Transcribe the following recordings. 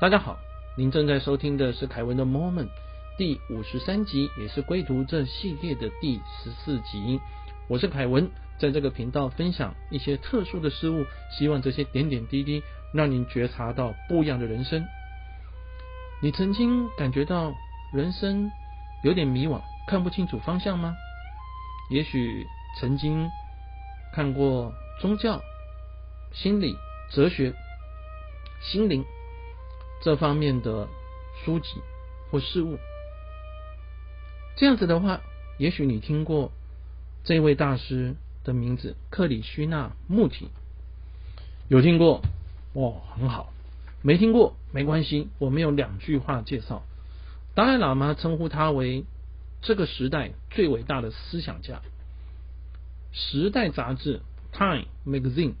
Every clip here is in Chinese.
大家好，您正在收听的是凯文的 Moment 第五十三集，也是归途这系列的第十四集。我是凯文，在这个频道分享一些特殊的事物，希望这些点点滴滴让您觉察到不一样的人生。你曾经感觉到人生有点迷惘，看不清楚方向吗？也许曾经看过宗教、心理、哲学、心灵这方面的书籍或事物。这样子的话，也许你听过这位大师的名字克里希那穆提，有听过？哦，很好。没听过没关系，我们有两句话介绍。达赖喇嘛称呼他为这个时代最伟大的思想家。时代杂志 Time Magazine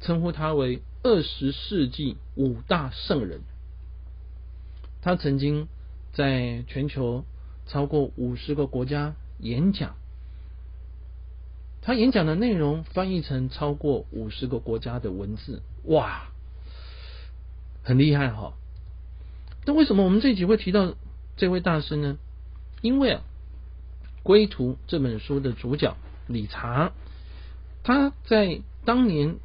称呼他为二十世纪五大圣人。他曾经在全球超过五十个国家演讲，他演讲的内容翻译成超过五十个国家的文字，哇，很厉害哈！那为什么我们这集会提到这位大师呢？因为啊，《归途》这本书的主角理查，他在当年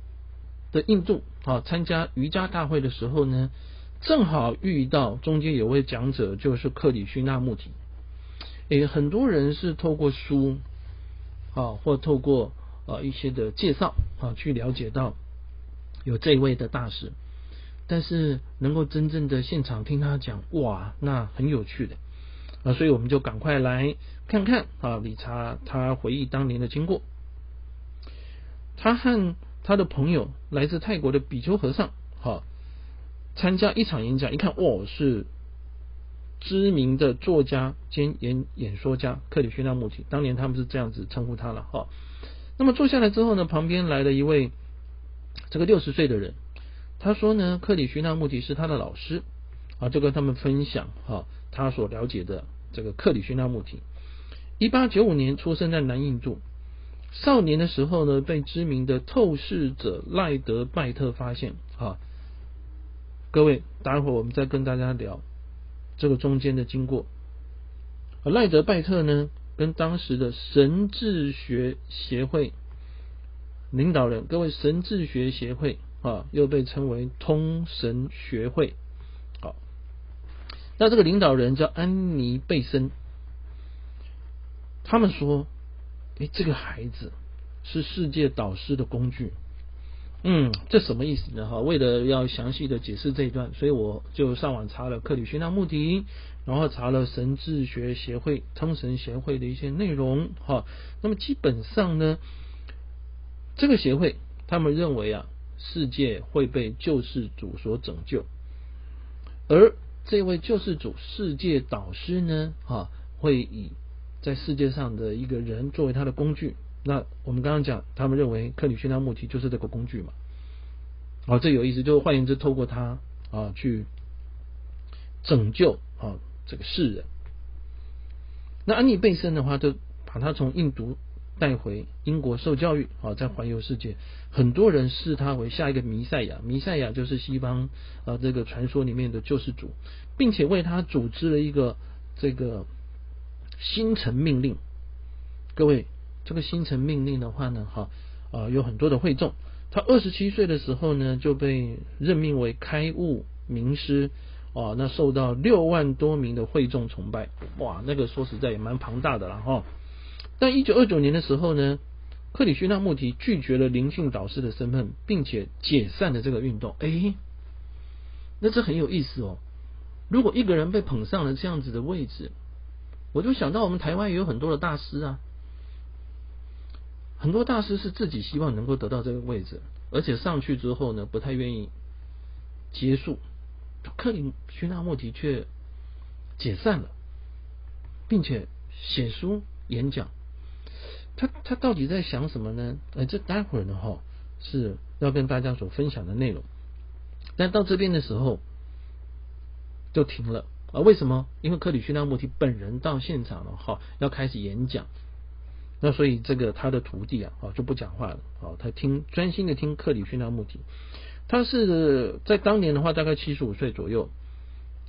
的印度啊参加瑜伽大会的时候呢。正好遇到中间有位讲者，就是克里希那穆提。诶，很多人是透过书啊，或透过啊一些的介绍啊，去了解到有这位的大师。但是能够真正的现场听他讲，哇，那很有趣的啊，所以我们就赶快来看看啊，理查他回忆当年的经过。他和他的朋友来自泰国的比丘和尚，好。参加一场演讲，一看，哦，是知名的作家兼演演说家克里希那穆提。当年他们是这样子称呼他了，哈。那么坐下来之后呢，旁边来了一位这个六十岁的人，他说呢，克里希那穆提是他的老师啊，就跟他们分享哈，他所了解的这个克里希那穆提。一八九五年出生在南印度，少年的时候呢，被知名的透视者赖德拜特发现啊。各位，待会儿我们再跟大家聊这个中间的经过。赖德拜特呢，跟当时的神智学协会领导人，各位神智学协会啊，又被称为通神学会。好，那这个领导人叫安妮贝森，他们说，哎，这个孩子是世界导师的工具。嗯，这什么意思呢？哈，为了要详细的解释这一段，所以我就上网查了克里希那穆提，然后查了神智学协会、通神协会的一些内容。哈，那么基本上呢，这个协会他们认为啊，世界会被救世主所拯救，而这位救世主、世界导师呢，哈，会以在世界上的一个人作为他的工具。那我们刚刚讲，他们认为克里希那穆提就是这个工具嘛？哦，这有意思，就是换言之，透过他啊去拯救啊这个世人。那安妮贝森的话，就把他从印度带回英国受教育啊，在环游世界，很多人视他为下一个弥赛亚，弥赛亚就是西方啊这个传说里面的救世主，并且为他组织了一个这个星辰命令，各位。这个星辰命令的话呢，哈啊有很多的会众。他二十七岁的时候呢，就被任命为开悟名师哦，那受到六万多名的会众崇拜。哇，那个说实在也蛮庞大的了哈。但一九二九年的时候呢，克里希那穆提拒绝了灵性导师的身份，并且解散了这个运动。哎，那这很有意思哦。如果一个人被捧上了这样子的位置，我就想到我们台湾也有很多的大师啊。很多大师是自己希望能够得到这个位置，而且上去之后呢，不太愿意结束。克里希那穆提却解散了，并且写书演讲。他他到底在想什么呢？呃，这待会儿呢哈是要跟大家所分享的内容。但到这边的时候就停了啊？为什么？因为克里希那穆提本人到现场了哈，要开始演讲。那所以这个他的徒弟啊，啊就不讲话了，啊他听专心的听克里希那穆提，他是在当年的话大概七十五岁左右，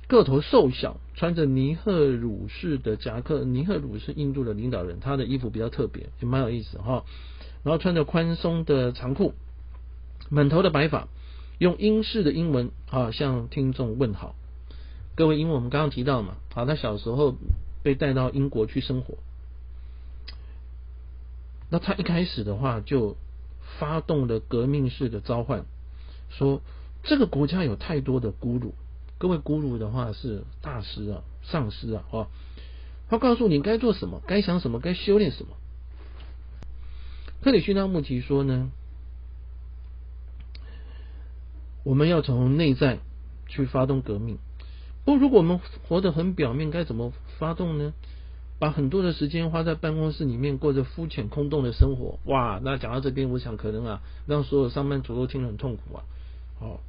个头瘦小，穿着尼赫鲁式的夹克。尼赫鲁是印度的领导人，他的衣服比较特别，也蛮有意思哈。然后穿着宽松的长裤，满头的白发，用英式的英文啊向听众问好。各位，因为我们刚刚提到嘛，啊，他小时候被带到英国去生活，那他一开始的话就发动了革命式的召唤，说这个国家有太多的孤鲁。各位咕噜的话是大师啊，上师啊，哈，他告诉你该做什么，该想什么，该修炼什么。克里希那穆提说呢，我们要从内在去发动革命。不，如果我们活得很表面，该怎么发动呢？把很多的时间花在办公室里面，过着肤浅空洞的生活，哇！那讲到这边，我想可能啊，让所有上班族都听得很痛苦啊，哦。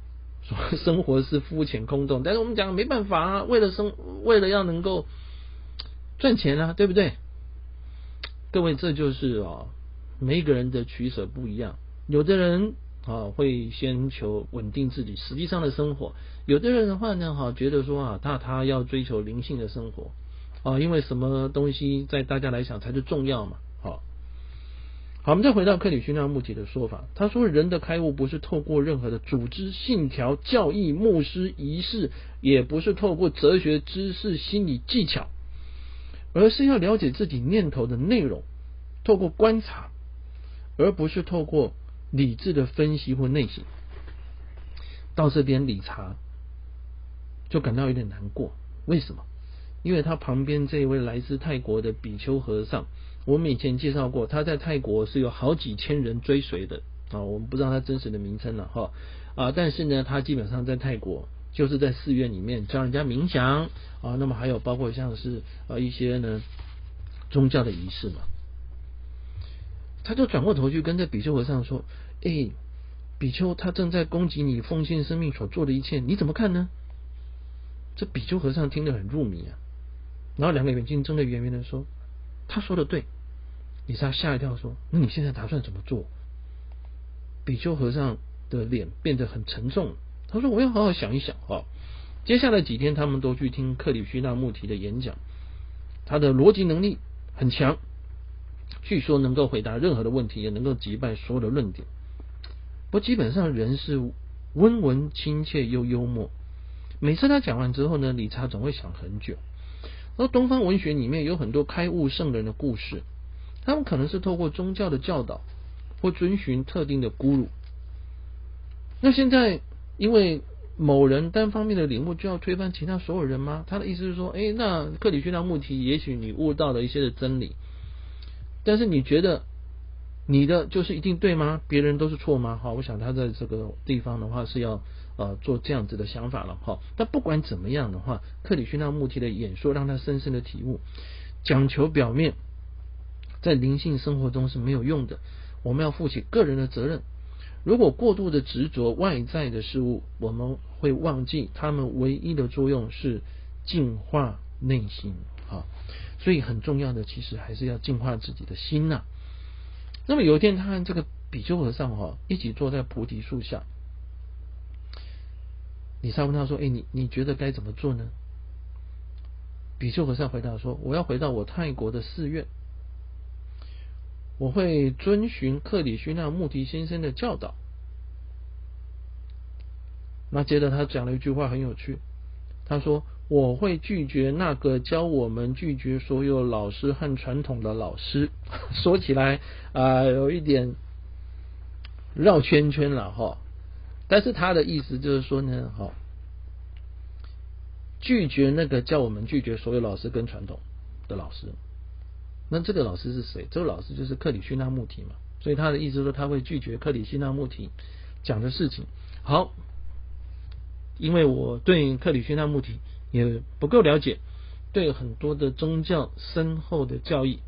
说 生活是肤浅空洞，但是我们讲没办法啊，为了生，为了要能够赚钱啊，对不对？各位，这就是啊，每一个人的取舍不一样。有的人啊会先求稳定自己实际上的生活，有的人的话呢，哈，觉得说啊，他他要追求灵性的生活啊，因为什么东西在大家来讲才是重要嘛。好，好我们再回到克里希那穆提的说法，他说人的开悟不是透过任何的组织、信条、教义、牧师、仪式，也不是透过哲学知识、心理技巧，而是要了解自己念头的内容，透过观察，而不是透过理智的分析或内省。到这边理查就感到有点难过，为什么？因为他旁边这位来自泰国的比丘和尚。我们以前介绍过，他在泰国是有好几千人追随的啊，我们不知道他真实的名称了哈啊，但是呢，他基本上在泰国就是在寺院里面教人家冥想啊，那么还有包括像是呃一些呢宗教的仪式嘛，他就转过头去跟这比丘和尚说：“哎，比丘，他正在攻击你奉献生命所做的一切，你怎么看呢？”这比丘和尚听得很入迷啊，然后两个眼睛睁得圆圆的说。他说的对，李莎吓一跳，说：“那你现在打算怎么做？”比丘和尚的脸变得很沉重。他说：“我要好好想一想。”哈，接下来几天，他们都去听克里希那穆提的演讲。他的逻辑能力很强，据说能够回答任何的问题，也能够击败所有的论点。不，基本上人是温文亲切又幽默。每次他讲完之后呢，理查总会想很久。而东方文学里面有很多开悟圣人的故事，他们可能是透过宗教的教导或遵循特定的咕噜。那现在因为某人单方面的领悟就要推翻其他所有人吗？他的意思是说，哎，那克里希那穆提，也许你悟到了一些的真理，但是你觉得你的就是一定对吗？别人都是错吗？好，我想他在这个地方的话是要。呃，做这样子的想法了哈。但不管怎么样的话，克里希那穆提的演说让他深深的体悟，讲求表面，在灵性生活中是没有用的。我们要负起个人的责任。如果过度的执着外在的事物，我们会忘记他们唯一的作用是净化内心啊。所以很重要的，其实还是要净化自己的心呐。那么有一天，他和这个比丘和尚哈一起坐在菩提树下。李莎问他说：“哎，你你觉得该怎么做呢？”比丘和尚回答说：“我要回到我泰国的寺院，我会遵循克里希那穆提先生的教导。”那接着他讲了一句话很有趣，他说：“我会拒绝那个教我们拒绝所有老师和传统的老师。”说起来啊，有一点绕圈圈了哈。但是他的意思就是说呢，好，拒绝那个叫我们拒绝所有老师跟传统的老师。那这个老师是谁？这个老师就是克里希那穆提嘛。所以他的意思说他会拒绝克里希那穆提讲的事情。好，因为我对克里希那穆提也不够了解，对很多的宗教深厚的教义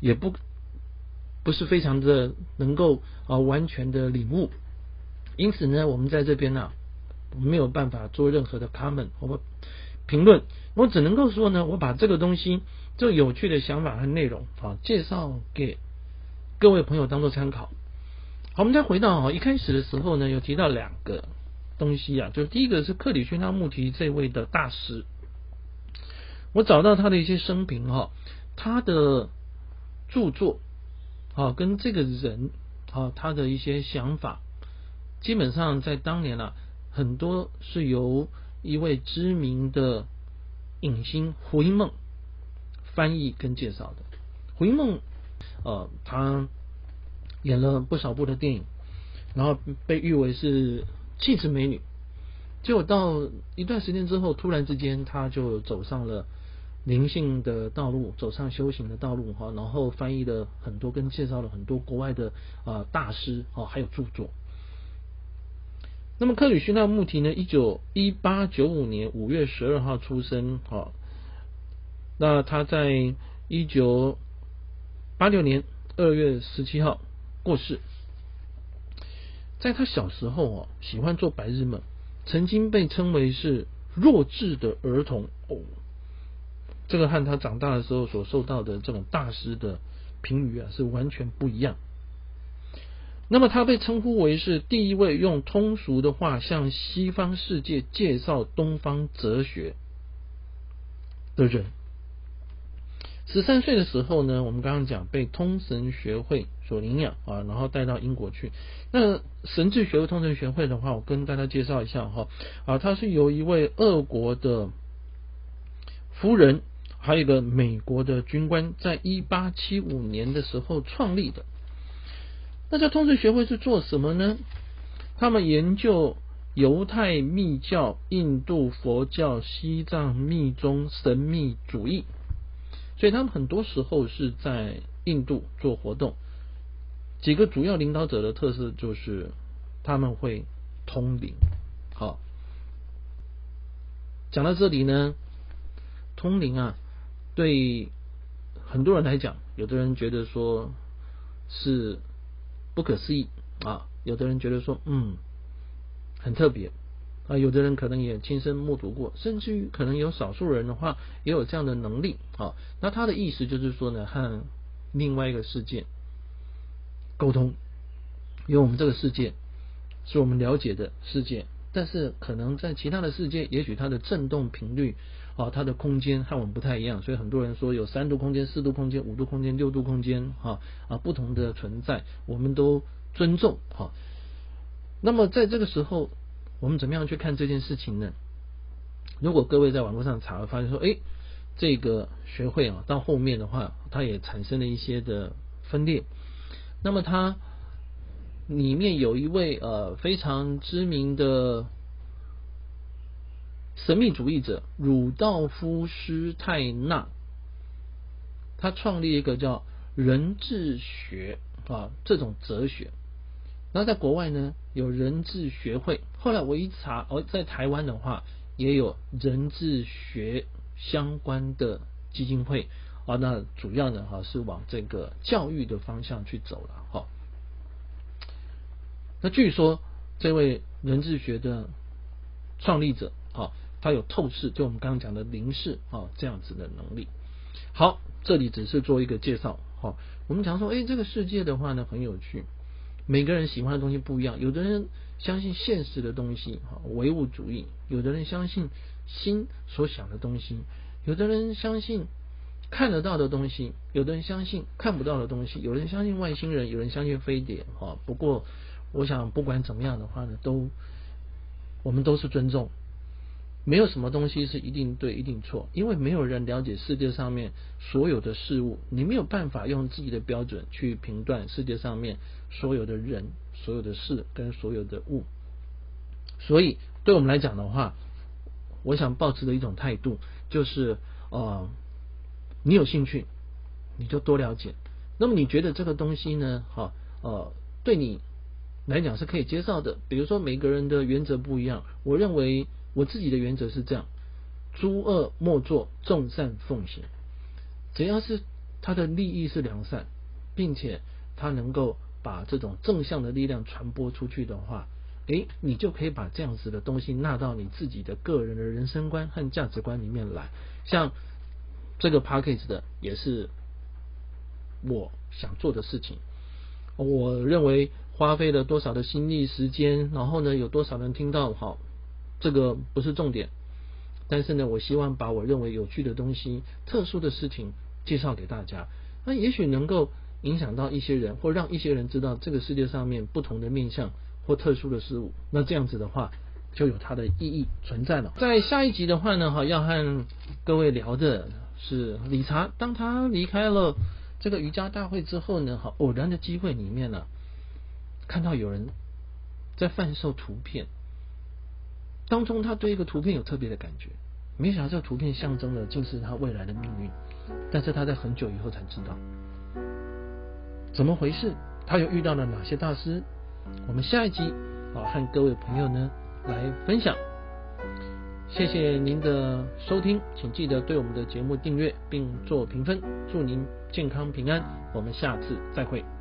也不不是非常的能够啊完全的领悟。因此呢，我们在这边呢没有办法做任何的 comment 或评论，我只能够说呢，我把这个东西这有趣的想法和内容啊介绍给各位朋友当做参考。好，我们再回到啊一开始的时候呢，有提到两个东西啊，就是第一个是克里希那穆提这位的大师，我找到他的一些生平哈，他的著作啊，跟这个人啊，他的一些想法，基本上在当年啊，很多是由一位知名的影星胡因梦翻译跟介绍的。胡因梦，呃，他演了不少部的电影，然后被誉为是气质美女。结果到一段时间之后，突然之间，他就走上了灵性的道路，走上修行的道路哈。然后翻译了很多，跟介绍了很多国外的啊大师哦，还有著作。那么克里希那穆提呢？一九一八九五年五月十二号出生，哈。那他在一九八六年二月十七号过世。在他小时候哦，喜欢做白日梦，曾经被称为是弱智的儿童哦。这个和他长大的时候所受到的这种大师的评语啊，是完全不一样。那么他被称呼为是第一位用通俗的话向西方世界介绍东方哲学的人。十三岁的时候呢，我们刚刚讲被通神学会所领养啊，然后带到英国去。那神智学会通神学会的话，我跟大家介绍一下哈啊，它是由一位俄国的夫人，还有一个美国的军官，在一八七五年的时候创立的。那这通识学会是做什么呢？他们研究犹太密教、印度佛教、西藏密宗神秘主义。所以他们很多时候是在印度做活动，几个主要领导者的特色就是他们会通灵。好，讲到这里呢，通灵啊，对很多人来讲，有的人觉得说是不可思议啊，有的人觉得说嗯很特别。啊，有的人可能也亲身目睹过，甚至于可能有少数人的话也有这样的能力啊。那他的意思就是说呢，和另外一个世界沟通，因为我们这个世界是我们了解的世界，但是可能在其他的世界，也许它的振动频率啊，它的空间和我们不太一样，所以很多人说有三度空间、四度空间、五度空间、六度空间哈啊不同的存在，我们都尊重哈。那么在这个时候。我们怎么样去看这件事情呢？如果各位在网络上查，发现说，哎，这个学会啊，到后面的话，它也产生了一些的分裂。那么它里面有一位呃非常知名的神秘主义者鲁道夫施泰纳，他创立一个叫人智学啊这种哲学。然后在国外呢，有人智学会。后来我一查，哦，在台湾的话，也有人智学相关的基金会啊。那主要呢，哈，是往这个教育的方向去走了，哈。那据说这位人智学的创立者，啊，他有透视，就我们刚刚讲的灵视啊这样子的能力。好，这里只是做一个介绍，哈。我们讲说，哎，这个世界的话呢，很有趣。每个人喜欢的东西不一样，有的人相信现实的东西，哈，唯物主义；有的人相信心所想的东西；有的人相信看得到的东西；有的人相信看不到的东西；有人相信外星人，有人相信飞碟，哈。不过，我想不管怎么样的话呢，都我们都是尊重。没有什么东西是一定对一定错，因为没有人了解世界上面所有的事物，你没有办法用自己的标准去评断世界上面所有的人、所有的事跟所有的物。所以，对我们来讲的话，我想保持的一种态度就是：呃，你有兴趣，你就多了解。那么，你觉得这个东西呢？哈，呃，对你来讲是可以接受的。比如说，每个人的原则不一样，我认为。我自己的原则是这样：诸恶莫作，众善奉行。只要是他的利益是良善，并且他能够把这种正向的力量传播出去的话，诶，你就可以把这样子的东西纳到你自己的个人的人生观和价值观里面来。像这个 package 的，也是我想做的事情。我认为花费了多少的心力时间，然后呢有多少人听到，好，这个不是重点。但是呢，我希望把我认为有趣的东西、特殊的事情介绍给大家，那也许能够影响到一些人，或让一些人知道这个世界上面不同的面相或特殊的事物。那这样子的话，就有它的意义存在了。在下一集的话呢，哈，要和各位聊的是理查，当他离开了这个瑜伽大会之后呢，哈，偶然的机会里面呢，看到有人在贩售图片。当中，他对一个图片有特别的感觉，没想到这个图片象征了竟是他未来的命运，但是他在很久以后才知道怎么回事，他又遇到了哪些大师？我们下一集啊，和各位朋友呢来分享。谢谢您的收听，请记得对我们的节目订阅并做评分，祝您健康平安，我们下次再会。